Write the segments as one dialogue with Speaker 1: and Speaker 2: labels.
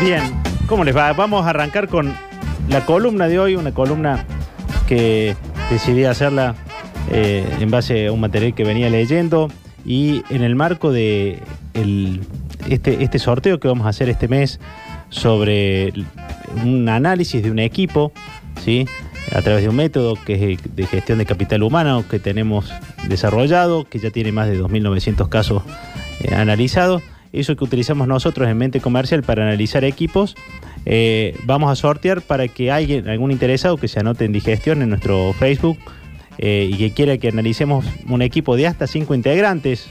Speaker 1: Bien, ¿cómo les va? Vamos a arrancar con la columna de hoy, una columna que decidí hacerla eh, en base a un material que venía leyendo y en el marco de este, este sorteo que vamos a hacer este mes sobre un análisis de un equipo, ¿sí? a través de un método que es de gestión de capital humano que tenemos desarrollado, que ya tiene más de 2.900 casos eh, analizados. Eso que utilizamos nosotros en Mente Comercial para analizar equipos, eh, vamos a sortear para que alguien, algún interesado que se anote en digestión en nuestro Facebook eh, y que quiera que analicemos un equipo de hasta 5 integrantes,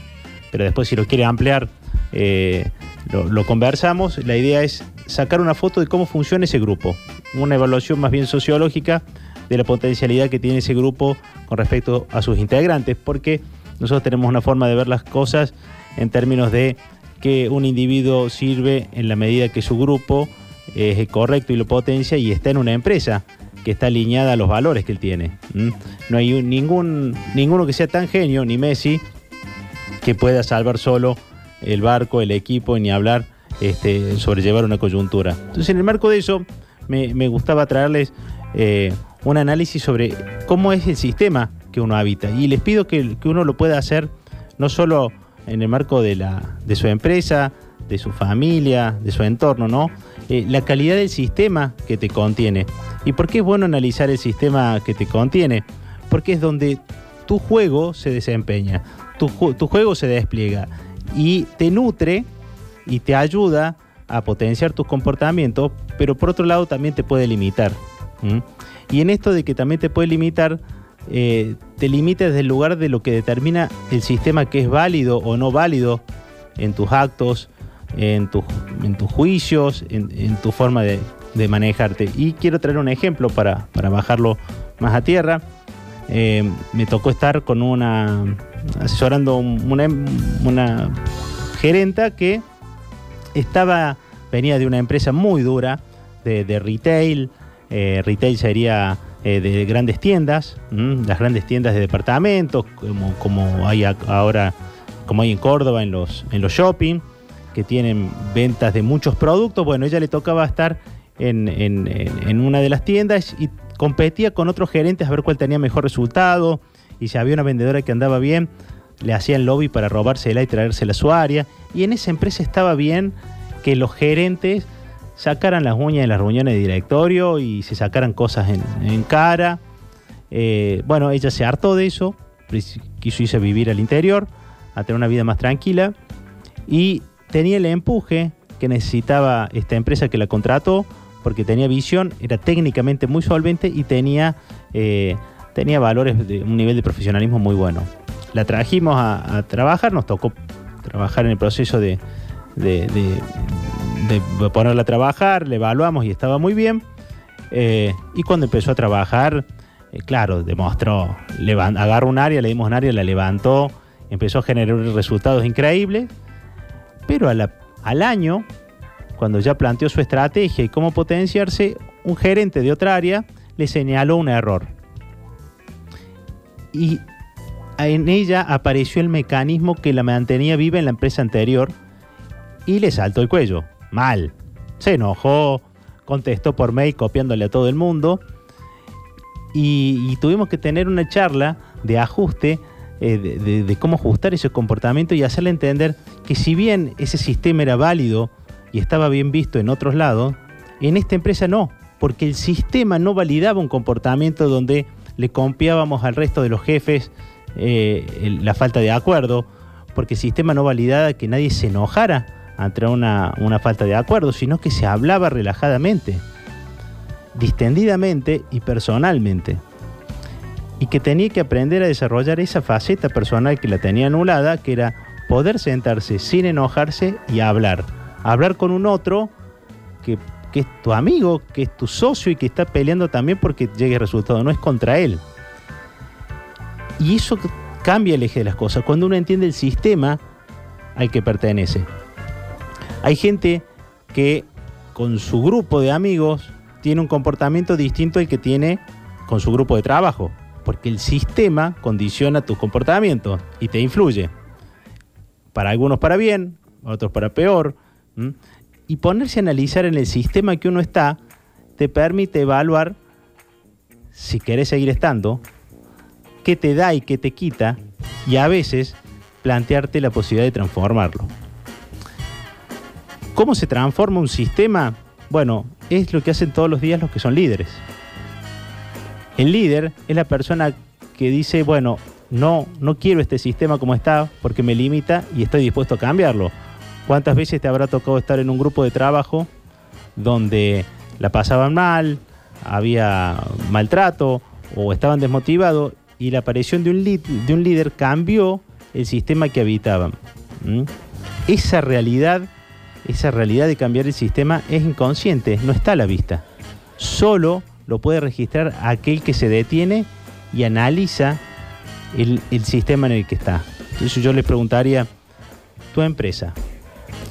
Speaker 1: pero después si lo quiere ampliar, eh, lo conversamos. La idea es sacar una foto de cómo funciona ese grupo, una evaluación más bien sociológica de la potencialidad que tiene ese grupo con respecto a sus integrantes, porque nosotros tenemos una forma de ver las cosas en términos de que un individuo sirve en la medida que su grupo es correcto y lo potencia y está en una empresa que está alineada a los valores que él tiene. No hay ningún, ninguno que sea tan genio, ni Messi, que pueda salvar solo el barco, el equipo, ni hablar este, sobrellevar una coyuntura. Entonces, en el marco de eso, me, gustaba traerles eh, un análisis sobre cómo es el sistema que uno habita. Y les pido que uno lo pueda hacer no solo en el marco de, la, de su empresa, de su familia, de su entorno, ¿no? Eh, la calidad del sistema que te contiene. ¿Y por qué es bueno analizar el sistema que te contiene? Porque es donde tu juego se desempeña, tu, tu juego se despliega y te nutre y te ayuda a potenciar tus comportamientos, pero por otro lado también te puede limitar. ¿m? Y en esto de que también te puede limitar, eh, te limita desde el lugar de lo que determina el sistema que es válido o no válido en tus actos, en, tus- en tus juicios, en, tu forma de, de manejarte. Y quiero traer un ejemplo para, para bajarlo más a tierra. Eh, me tocó estar con una asesorando un- una, una gerenta que estaba venía de una empresa muy dura de, de retail Eh, retail sería eh, de grandes tiendas las grandes tiendas de departamentos como, como hay ahora como hay en Córdoba en los en los shopping que tienen ventas de muchos productos. Bueno ella le tocaba estar en- en- en una de las tiendas y competía con otros gerentes a ver cuál tenía mejor resultado. Y si había una vendedora que andaba bien le hacían lobby para robársela y traérsela a su área. Y en esa empresa estaba bien que los gerentes sacaran las uñas en las reuniones de directorio y se sacaran cosas en, cara. Eh, bueno, ella se hartó de eso, quiso irse a vivir al interior, a tener una vida más tranquila y tenía el empuje que necesitaba esta empresa que la contrató porque tenía visión, era técnicamente muy solvente y tenía, eh, tenía valores de un nivel de profesionalismo muy bueno. La trajimos a, trabajar, nos tocó trabajar en el proceso de, de- de- de ponerla a trabajar, le evaluamos y estaba muy bien. Eh, y cuando empezó a trabajar, eh, claro, demostró, agarró un área, le dimos un área, la levantó, empezó a generar resultados increíbles, pero a al año, cuando ya planteó su estrategia y cómo potenciarse, un gerente de otra área le señaló un error. Y en ella apareció el mecanismo que la mantenía viva en la empresa anterior y le saltó el cuello. Mal. Se enojó, contestó por mail copiándole a todo el mundo y, tuvimos que tener una charla de ajuste eh, de, cómo ajustar ese comportamiento y hacerle entender que si bien ese sistema era válido y estaba bien visto en otros lados, en esta empresa no, porque el sistema no validaba un comportamiento donde le confiábamos al resto de los jefes eh, la falta de acuerdo, porque el sistema no validaba que nadie se enojara ante una, una falta de acuerdo, sino que se hablaba relajadamente, distendidamente y personalmente. Y que tenía que aprender a desarrollar esa faceta personal que la tenía anulada, que era poder sentarse sin enojarse y hablar. Hablar con un otro que, que es tu amigo, que es tu socio y que está peleando también porque llegue el resultado, no es contra él. Y eso cambia el eje de las cosas, cuando uno entiende el sistema al que pertenece. Hay gente que con su grupo de amigos tiene un comportamiento distinto al que tiene con su grupo de trabajo, porque el sistema condiciona tus comportamientos y te influye. Para algunos para bien, otros para peor. y ponerse a analizar en el sistema que uno está te permite evaluar si querés seguir estando, qué te da y qué te quita, y a veces plantearte la posibilidad de transformarlo. ¿Cómo se transforma un sistema? Bueno, es lo que hacen todos los días los que son líderes. El líder es la persona que dice, bueno, no, no quiero este sistema como está porque me limita y estoy dispuesto a cambiarlo. ¿Cuántas veces te habrá tocado estar en un grupo de trabajo donde la pasaban mal, había maltrato o estaban desmotivados y la aparición de un, de un líder cambió el sistema que habitaban? ¿Mm? Esa realidad, esa realidad de cambiar el sistema es inconsciente, no está a la vista. Solo lo puede registrar aquel que se detiene y analiza el, sistema en el que está. Entonces yo le preguntaría, tu empresa,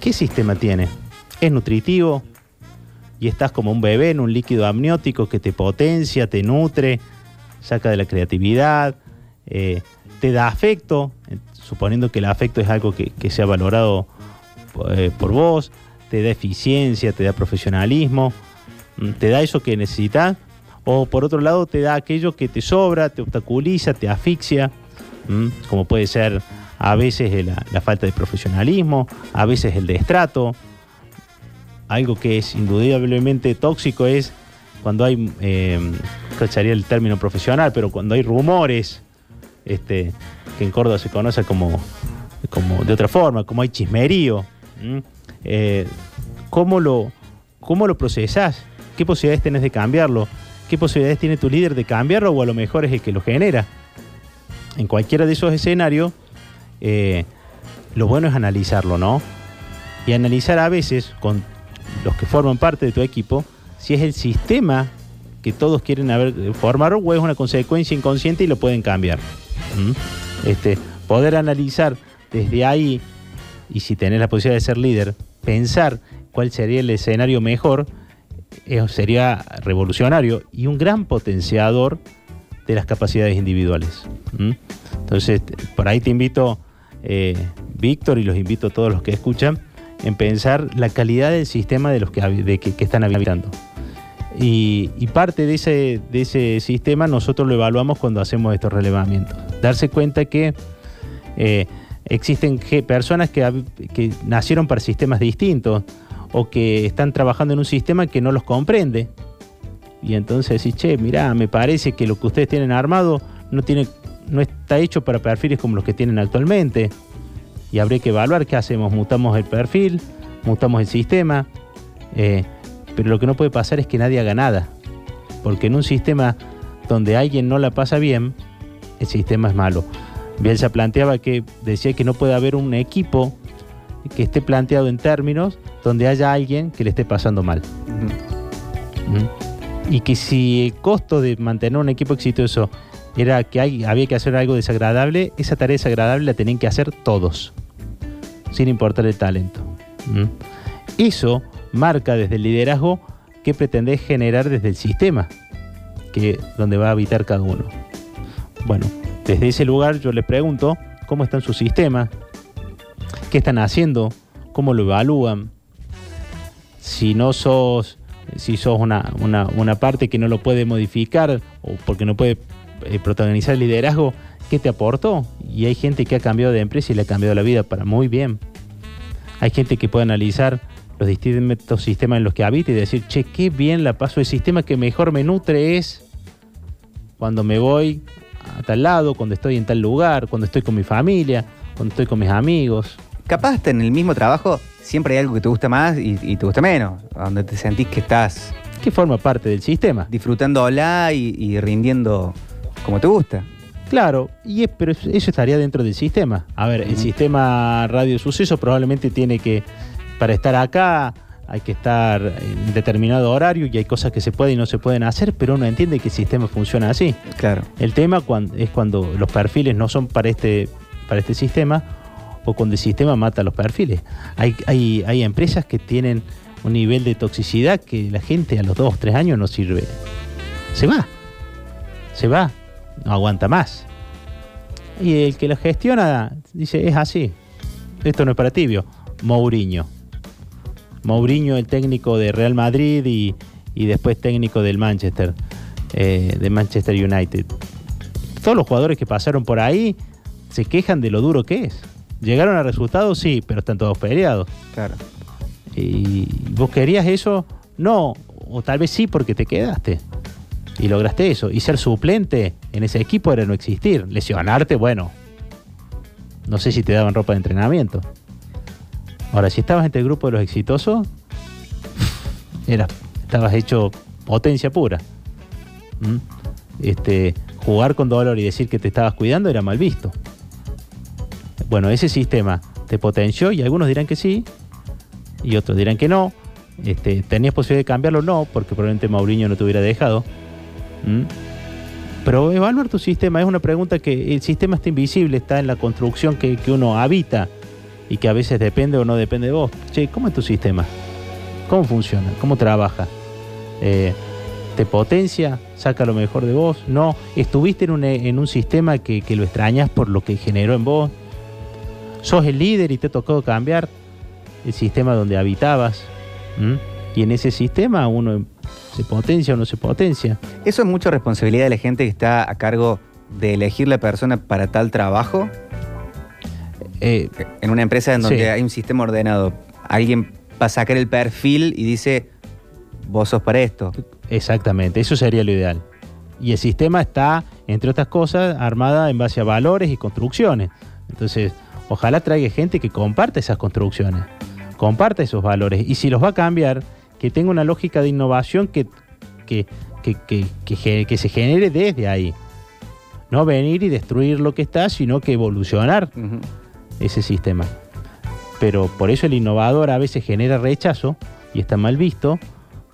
Speaker 1: ¿qué sistema tiene? ¿Es nutritivo? Y estás como un bebé en un líquido amniótico que te potencia, te nutre, saca de la creatividad, eh, te da afecto, suponiendo que el afecto es algo que, que sea valorado eh, por vos, te da eficiencia, te da profesionalismo, mm, te da eso que necesitas o por otro lado te da aquello que te sobra, te obstaculiza, te asfixia, como puede ser a veces la, falta de profesionalismo, a veces el destrato. Algo que es indudablemente tóxico es cuando hay, eh, el término profesional, pero cuando hay rumores, este, que en Córdoba se conoce como, como de otra forma, como hay chismerío. Eh, ¿cómo, lo, ¿Cómo lo procesás? ¿Qué posibilidades tenés de cambiarlo? ¿Qué posibilidades tiene tu líder de cambiarlo o a lo mejor es el que lo genera? En cualquiera de esos escenarios, eh, lo bueno es analizarlo, ¿no? Y analizar a veces con los que forman parte de tu equipo si es el sistema que todos quieren haber, eh, formar o es una consecuencia inconsciente y lo pueden cambiar. Este, poder analizar desde ahí y si tenés la posibilidad de ser líder, pensar cuál sería el escenario mejor sería revolucionario y un gran potenciador de las capacidades individuales. Entonces, por ahí te invito, eh, Víctor, y los invito a todos los que escuchan, en pensar la calidad del sistema de los que, están habitando. Y, parte de ese, de ese sistema nosotros lo evaluamos cuando hacemos estos relevamientos. Darse cuenta que eh, existen personas que, nacieron para sistemas distintos, o que están trabajando en un sistema que no los comprende. Y entonces decís, che, mirá, me parece que lo que ustedes tienen armado no, tiene, no está hecho para perfiles como los que tienen actualmente. Y habría que evaluar qué hacemos. Mutamos el perfil, mutamos el sistema. Eh, pero lo que no puede pasar es que nadie haga nada. Porque en un sistema donde alguien no la pasa bien, el sistema es malo. Bielsa planteaba que decía que no puede haber un equipo que esté planteado en términos donde haya alguien que le esté pasando mal. Y que si el costo de mantener un equipo exitoso era que hay, había que hacer algo desagradable, esa tarea desagradable la tenían que hacer todos, sin importar el talento. Eso marca desde el liderazgo qué pretendés generar desde el sistema, que donde va a habitar cada uno. Bueno, desde ese lugar yo le pregunto cómo están sus sistemas, qué están haciendo, cómo lo evalúan. Si no sos, si sos una, parte que no lo puede modificar o porque no puede eh, protagonizar el liderazgo, ¿qué te aportó? Y hay gente que ha cambiado de empresa y le ha cambiado la vida para muy bien. Hay gente que puede analizar los distintos sistemas en los que habita y decir, che, qué bien la paso. El sistema que mejor me nutre es cuando me voy a tal lado, cuando estoy en tal lugar, cuando estoy con mi familia, cuando estoy con mis amigos
Speaker 2: capaz hasta en el mismo trabajo siempre hay algo que te gusta más y, te gusta menos, donde te sentís que estás...
Speaker 1: Que forma parte del sistema.
Speaker 2: Disfrutándola y, y rindiendo como te gusta.
Speaker 1: Claro, y pero eso estaría dentro del sistema. A ver, el sistema Radio Suceso probablemente tiene que, para estar acá, hay que estar en determinado horario y hay cosas que se pueden y no se pueden hacer, pero uno entiende que el sistema funciona así.
Speaker 2: Claro.
Speaker 1: El tema es cuando los perfiles no son para este, para este sistema o cuando el sistema mata los perfiles. Hay, hay, hay empresas que tienen un nivel de toxicidad que la gente a los dos, tres años no sirve. Se va. Se va. No aguanta más. Y el que lo gestiona dice, es así. Esto no es para tibio. Mourinho. Mourinho, el técnico de Real Madrid y, y después técnico del Manchester, eh, de Manchester United. Todos los jugadores que pasaron por ahí se quejan de lo duro que es. Llegaron a resultados, sí, pero están todos peleados.
Speaker 2: Claro.
Speaker 1: ¿Y vos querías eso? No, o tal vez sí porque te quedaste. Y lograste eso. Y ser suplente en ese equipo era no existir. Lesionarte, bueno. No sé si te daban ropa de entrenamiento. Ahora, si estabas entre el grupo de los exitosos, era, estabas hecho potencia pura. ¿Mm? Este, jugar con dolor y decir que te estabas cuidando era mal visto. Bueno, ese sistema te potenció y algunos dirán que sí y otros dirán que no. Este, ¿Tenías posibilidad de cambiarlo? No, porque probablemente Mauriño no te hubiera dejado. ¿Mm? Pero evaluar tu sistema es una pregunta que el sistema está invisible, está en la construcción que, que uno habita y que a veces depende o no depende de vos. Che, ¿cómo es tu sistema? ¿Cómo funciona? ¿Cómo trabaja? Eh, ¿Te potencia? ¿Saca lo mejor de vos? No. ¿Estuviste en un, en un sistema que, que lo extrañas por lo que generó en vos? ¿Sos el líder y te tocado cambiar el sistema donde habitabas? ¿Mm? Y en ese sistema uno se potencia o no se potencia.
Speaker 2: ¿Eso es mucha responsabilidad de la gente que está a cargo de elegir la persona para tal trabajo?
Speaker 1: Eh,
Speaker 2: En una empresa en donde
Speaker 1: Sí.
Speaker 2: hay un sistema ordenado, alguien va a sacar el perfil y dice, vos sos para esto.
Speaker 1: Exactamente, eso sería lo ideal. Y el sistema está, entre otras cosas, armada en base a valores y construcciones. Entonces, ojalá traiga gente que comparta esas construcciones, comparta esos valores. Y si los va a cambiar, que tenga una lógica de innovación que, que, que, que- se genere desde ahí. No venir y destruir lo que está, sino que evolucionar
Speaker 2: Ujú.
Speaker 1: Ese sistema. Pero por eso el innovador a veces genera rechazo y está mal visto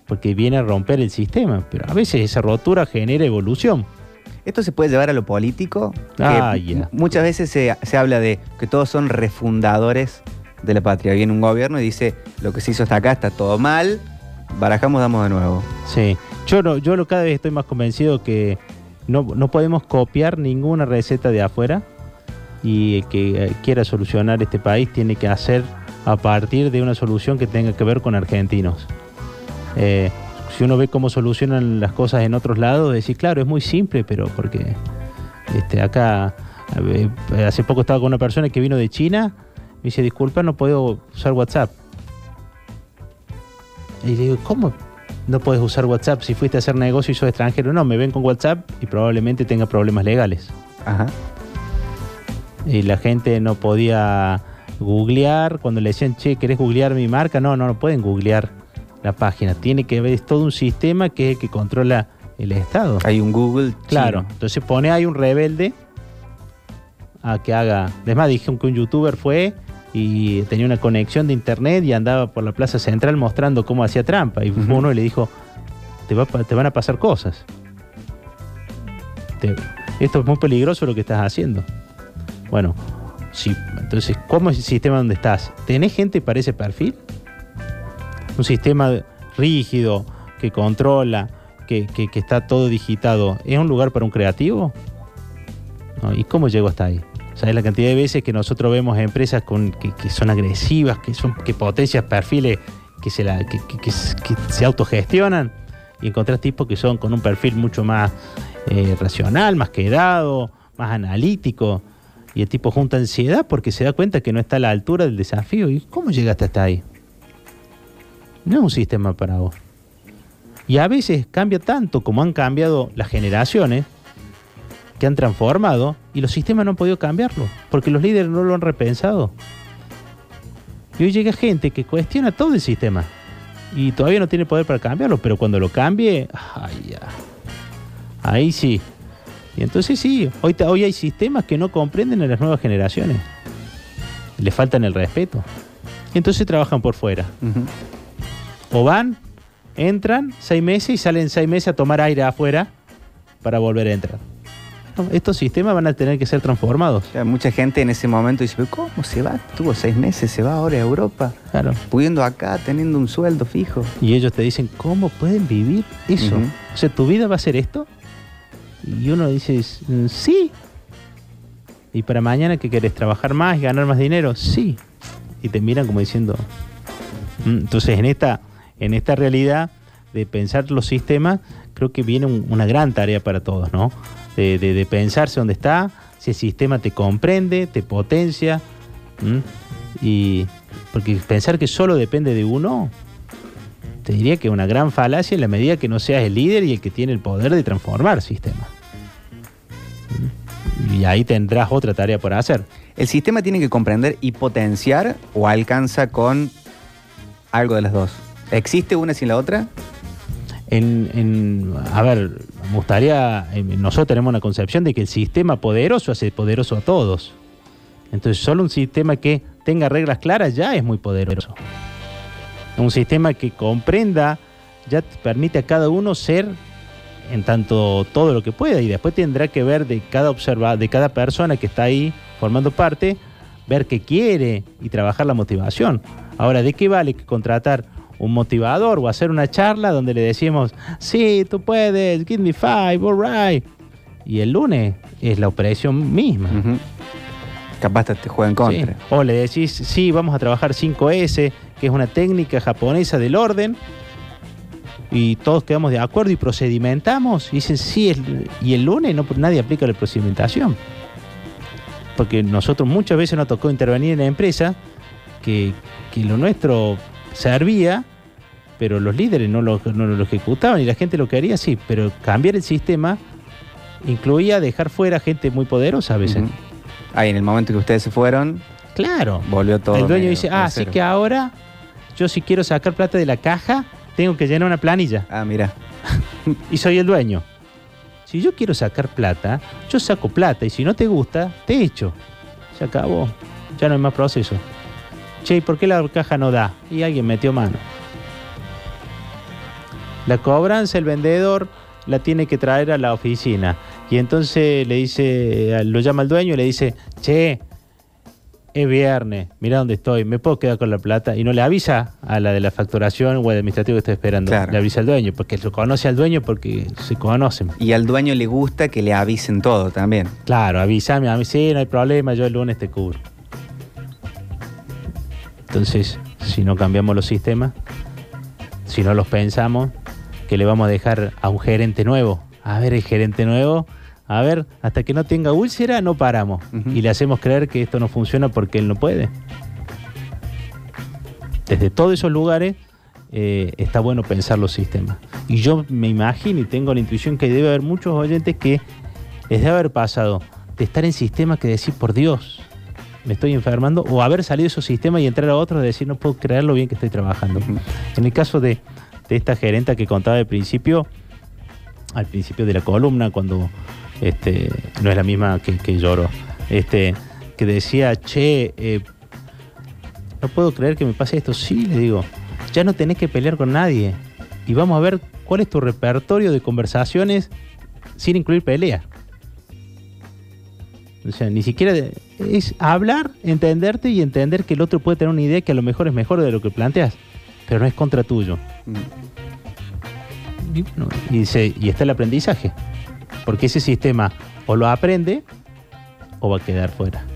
Speaker 1: porque viene a romper el sistema. Pero a veces esa rotura genera evolución.
Speaker 2: ¿Esto se puede llevar a lo político?
Speaker 1: Ah.
Speaker 2: Muchas veces se, se habla de que todos son refundadores de la patria. Viene un gobierno y dice, lo que se hizo hasta acá está todo mal, barajamos, damos de nuevo.
Speaker 1: Sí. Yo, no, yo lo- cada vez estoy más convencido que no, no podemos copiar ninguna receta de afuera y el que eh, quiera solucionar este país tiene que hacer a partir de una solución que tenga que ver con argentinos. Eh, si uno ve cómo solucionan las cosas en otros lados, decir, claro, es muy simple, pero porque este, acá eh, hace poco estaba con una persona que vino de China, me dice, disculpa, no puedo usar WhatsApp. Y le digo, ¿cómo no puedes usar WhatsApp si fuiste a hacer negocio y sos extranjero? No, me ven con WhatsApp y probablemente tenga problemas legales.
Speaker 2: Ajá.
Speaker 1: Y la gente no podía googlear. Cuando le decían, che, ¿querés googlear mi marca? No, no, no pueden googlear la página. Tiene que ver, es todo un sistema que es el que controla el Estado.
Speaker 2: Hay un Google.
Speaker 1: Claro, entonces pone ahí un rebelde a que haga. Es más, dijeron que un youtuber fue y tenía una conexión de internet y andaba por la plaza central mostrando cómo hacía trampa. Y uno le dijo: te, va te van a pasar cosas. Te- esto es muy peligroso lo que estás haciendo. Bueno, sí, entonces, ¿cómo es el sistema donde estás? ¿Tenés gente para ese perfil? Un sistema rígido que controla, que, que- está todo digitado, ¿es un lugar para un creativo? ¿Y cómo llegó hasta ahí? ¿Sabes la cantidad de veces que nosotros vemos empresas con, que, que son agresivas, que, son, que potencian perfiles que se, la, que, que se autogestionan? Y encontrás tipos que son con un perfil mucho más eh, racional, más quedado, más analítico. Y el tipo junta ansiedad porque se da cuenta que no está a la altura del desafío. ¿Y cómo llegaste hasta ahí? No es un sistema para vos. Y a veces cambia tanto como han cambiado las generaciones que han transformado y los sistemas no han podido cambiarlo porque los líderes no lo han repensado. Y hoy llega gente que cuestiona todo el sistema y todavía no tiene poder para cambiarlo, pero cuando lo cambie, ay, ya. ahí sí. Y entonces sí, hoy, hoy hay sistemas que no comprenden a las nuevas generaciones. Le faltan el respeto. Y entonces trabajan por fuera. O van, entran seis meses y salen seis meses a tomar aire afuera para volver a entrar. No, estos sistemas van a tener que ser transformados.
Speaker 2: O sea, mucha gente en ese momento dice, "¿Pero ¿cómo se va? Tuvo seis meses, se va ahora a Europa,
Speaker 1: Claro.
Speaker 2: pudiendo acá, teniendo un sueldo fijo.
Speaker 1: Y ellos te dicen, ¿cómo pueden vivir eso? O sea, ¿tu vida va a ser esto? Y uno dice, "Mm, sí. ¿Y para mañana que querés trabajar más y ganar más dinero? Sí. Y te miran como diciendo, Mm, Entonces, en esta, en esta realidad de pensar los sistemas, creo que viene un- una gran tarea para todos, ¿no? De, pensarse dónde está, si el sistema te comprende, te potencia, y porque pensar que solo depende de uno, te diría que es una gran falacia en la medida que no seas el líder y el que tiene el poder de transformar sistemas. Ahí tendrás otra tarea por hacer.
Speaker 2: ¿El sistema tiene que comprender y potenciar o alcanza con algo de las dos? ¿Existe una sin la otra?
Speaker 1: En, en- a ver, me gustaría, eh, nosotros tenemos una concepción de que el sistema poderoso hace poderoso a todos. Entonces, solo un sistema que tenga reglas claras ya es muy poderoso. Un sistema que comprenda ya te permite a cada uno ser en tanto todo lo que pueda y después tendrá que ver de cada observa, de cada persona que está ahí formando parte, ver qué quiere y trabajar la motivación. Ahora, ¿de qué vale que contratar un motivador o hacer una charla donde le decimos, sí, tú puedes, give me five, all right? Y el lunes es la operación misma.
Speaker 2: Ujú. Capaz te te juega en contra.
Speaker 1: Sí. O le decís, sí, vamos a trabajar 5S, que es una técnica japonesa del orden, y todos quedamos de acuerdo y procedimentamos. Y dicen, sí, el- y el lunes no, nadie aplica la procedimentación. Porque nosotros muchas veces nos tocó intervenir en la empresa que, que lo nuestro servía, pero los líderes no lo, no lo ejecutaban y la gente lo quería, sí, pero cambiar el sistema incluía dejar fuera gente muy poderosa a veces.
Speaker 2: Ujú. Ahí en el momento que ustedes se fueron,
Speaker 1: Claro.
Speaker 2: volvió todo.
Speaker 1: el dueño dice, ah, así
Speaker 2: cero".
Speaker 1: que ahora yo si quiero sacar plata de la caja, tengo que llenar una planilla
Speaker 2: Ah, mira.
Speaker 1: y soy el dueño. Si yo quiero sacar plata, yo saco plata y si no te gusta, te echo. Se acabó. Ya no hay más proceso. Che, ¿y por qué la caja no da? Y alguien metió mano. La cobranza, el vendedor la tiene que traer a la oficina. Y entonces le dice, lo llama al dueño y le dice, che, es viernes, mira dónde estoy, me puedo quedar con la plata. Y no le avisa a la de la facturación o al administrativo que está esperando.
Speaker 2: Claro.
Speaker 1: Le avisa al dueño, porque lo conoce al dueño porque se conocen.
Speaker 2: Y al dueño le gusta que le avisen todo también.
Speaker 1: Claro, avísame, a mí sí, no hay problema, yo el lunes te cubro. Entonces, si no cambiamos los sistemas, si no los pensamos, que le vamos a dejar a un gerente nuevo. A ver, el gerente nuevo, a ver, hasta que no tenga úlcera, no paramos. Y le hacemos creer que esto no funciona porque él no puede. Desde todos esos lugares eh, está bueno pensar los sistemas. Y yo me imagino y tengo la intuición que debe haber muchos oyentes que les debe haber pasado de estar en sistemas que decir, por Dios, me estoy enfermando, o haber salido de esos sistemas y entrar a otros y decir, no puedo creer lo bien que estoy trabajando. En el caso de, de esta gerenta que contaba al principio, al principio de la columna, cuando este, no es la misma que, que lloró, este, que decía, che, eh, no puedo creer que me pase esto. Sí, le digo, ya no tenés que pelear con nadie. Y vamos a ver cuál es tu repertorio de conversaciones sin incluir pelea. O sea, ni siquiera es hablar, entenderte y entender que el otro puede tener una idea que a lo mejor es mejor de lo que planteas, pero no es contra tuyo.
Speaker 2: Ujú.
Speaker 1: Y, bueno, y, se- y está el aprendizaje. Porque ese sistema o lo aprende o va a quedar fuera.